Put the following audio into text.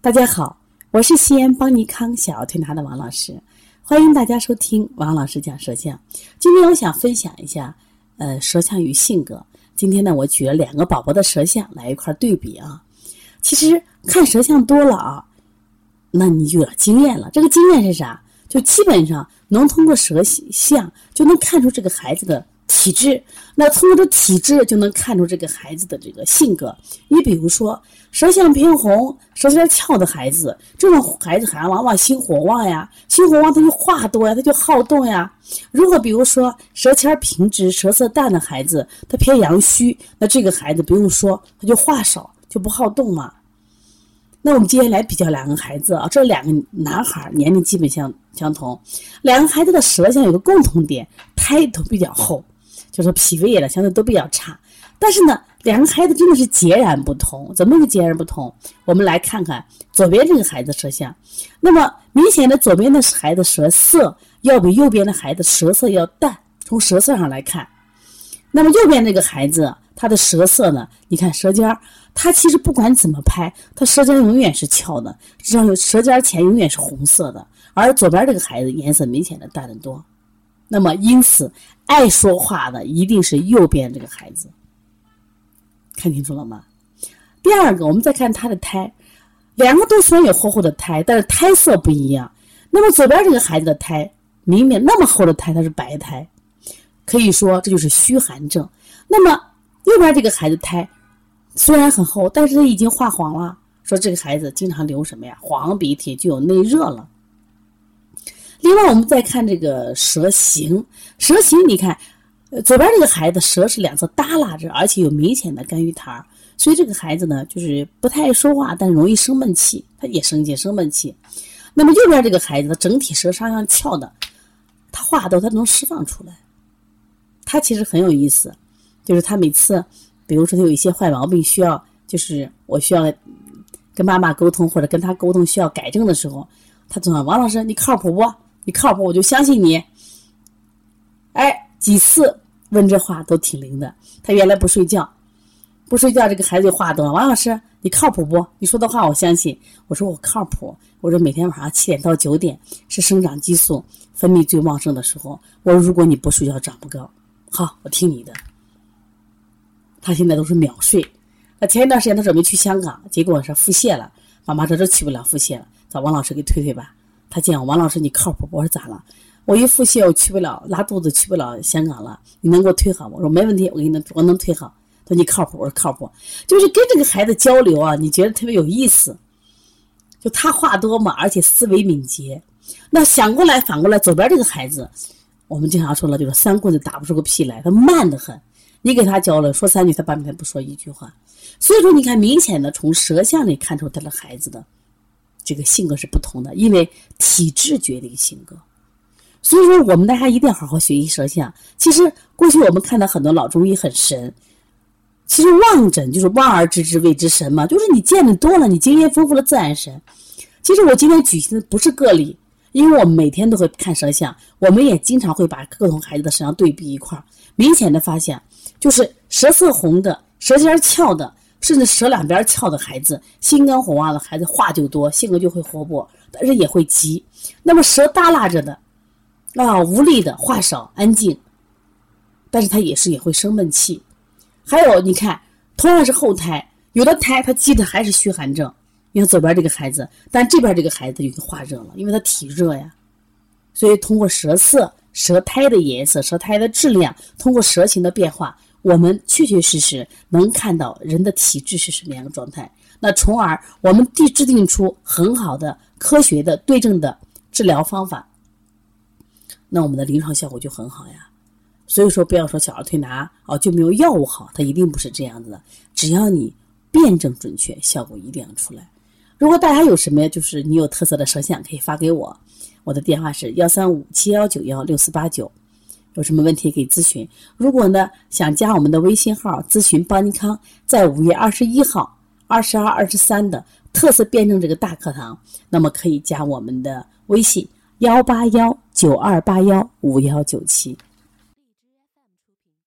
大家好，我是西安邦尼康小儿推拿的王老师，欢迎大家收听王老师讲舌象。今天我想分享一下，呃，舌象与性格。今天呢，我举了两个宝宝的舌象来一块对比啊。其实看舌象多了啊，那你就有经验了。这个经验是啥？就基本上能通过舌象就能看出这个孩子的。体质，那通过这体质就能看出这个孩子的这个性格。你比如说，舌象偏红、舌尖翘的孩子，这种孩子还往往心火旺呀，心火旺他就话多呀，他就好动呀。如果比如说舌尖平直、舌色淡的孩子，他偏阳虚，那这个孩子不用说，他就话少，就不好动嘛。那我们接下来比较两个孩子啊，这两个男孩年龄基本相相同，两个孩子的舌象有个共同点，胎都比较厚。就是脾胃了，相对都比较差，但是呢，两个孩子真的是截然不同。怎么个截然不同？我们来看看左边这个孩子舌象，那么明显的左边的孩子舌色要比右边的孩子舌色要淡。从舌色上来看，那么右边这个孩子他的舌色呢？你看舌尖儿，他其实不管怎么拍，他舌尖永远是翘的，实际上舌尖前永远是红色的，而左边这个孩子颜色明显的淡得多。那么，因此爱说话的一定是右边这个孩子，看清楚了吗？第二个，我们再看他的胎，两个都虽然有厚厚的胎，但是胎色不一样。那么左边这个孩子的胎，明明那么厚的胎，它是白胎，可以说这就是虚寒症。那么右边这个孩子胎虽然很厚，但是他已经化黄了，说这个孩子经常流什么呀？黄鼻涕，就有内热了。另外，我们再看这个舌形，舌形你看，左边这个孩子舌是两侧耷拉着，而且有明显的干郁苔所以这个孩子呢，就是不太爱说话，但是容易生闷气，他也生气生闷气。那么右边这个孩子，他整体舌上像翘的，他话多，他能释放出来。他其实很有意思，就是他每次，比如说他有一些坏毛病需要，就是我需要跟妈妈沟通或者跟他沟通需要改正的时候，他总说王老师你靠谱不？你靠谱，我就相信你。哎，几次问这话都挺灵的。他原来不睡觉，不睡觉，这个孩子就话多。王老师，你靠谱不？你说的话我相信。我说我靠谱。我说每天晚上七点到九点是生长激素分泌最旺盛的时候。我说如果你不睡觉长不高。好，我听你的。他现在都是秒睡。那前一段时间他准备去香港，结果是腹泻了。妈妈说这去不了腹泻了，找王老师给推推吧。他见我王老师，你靠谱不？我说咋了？我一腹泻，我去不了，拉肚子去不了香港了。你能给我推好吗？我说没问题，我给你能，我能推好。他说你靠谱？我说靠谱。就是跟这个孩子交流啊，你觉得特别有意思。就他话多嘛，而且思维敏捷。那想过来反过来，左边这个孩子，我们经常说了，就是三棍子打不出个屁来，他慢得很。你给他交流，说三句，他半天不说一句话。所以说，你看明显的从舌象里看出他的孩子的。这个性格是不同的，因为体质决定性格，所以说我们大家一定要好好学习舌象。其实过去我们看到很多老中医很神，其实望诊就是望而知之谓之神嘛，就是你见的多了，你经验丰富了自然神。其实我今天举行的不是个例，因为我们每天都会看舌象，我们也经常会把各种孩子的舌象对比一块儿，明显的发现就是舌色红的、舌尖翘的。甚至舌两边翘的孩子，心肝火旺的孩子，话就多，性格就会活泼，但是也会急。那么舌耷拉着的，啊，无力的，话少，安静，但是他也是也会生闷气。还有，你看，同样是后胎，有的胎他积的还是虚寒症。你看左边这个孩子，但这边这个孩子已经化热了，因为他体热呀。所以通过舌色、舌苔的颜色、舌苔的质量，通过舌形的变化。我们确确实实能看到人的体质是什么样的状态，那从而我们制制定出很好的、科学的、对症的治疗方法，那我们的临床效果就很好呀。所以说，不要说小儿推拿哦就没有药物好，它一定不是这样子的。只要你辩证准确，效果一定要出来。如果大家有什么就是你有特色的舌象，可以发给我，我的电话是幺三五七幺九幺六四八九。有什么问题可以咨询？如果呢想加我们的微信号咨询邦尼康，在五月二十一号、二十二、二十三的特色辩证这个大课堂，那么可以加我们的微信幺八幺九二八幺五幺九七。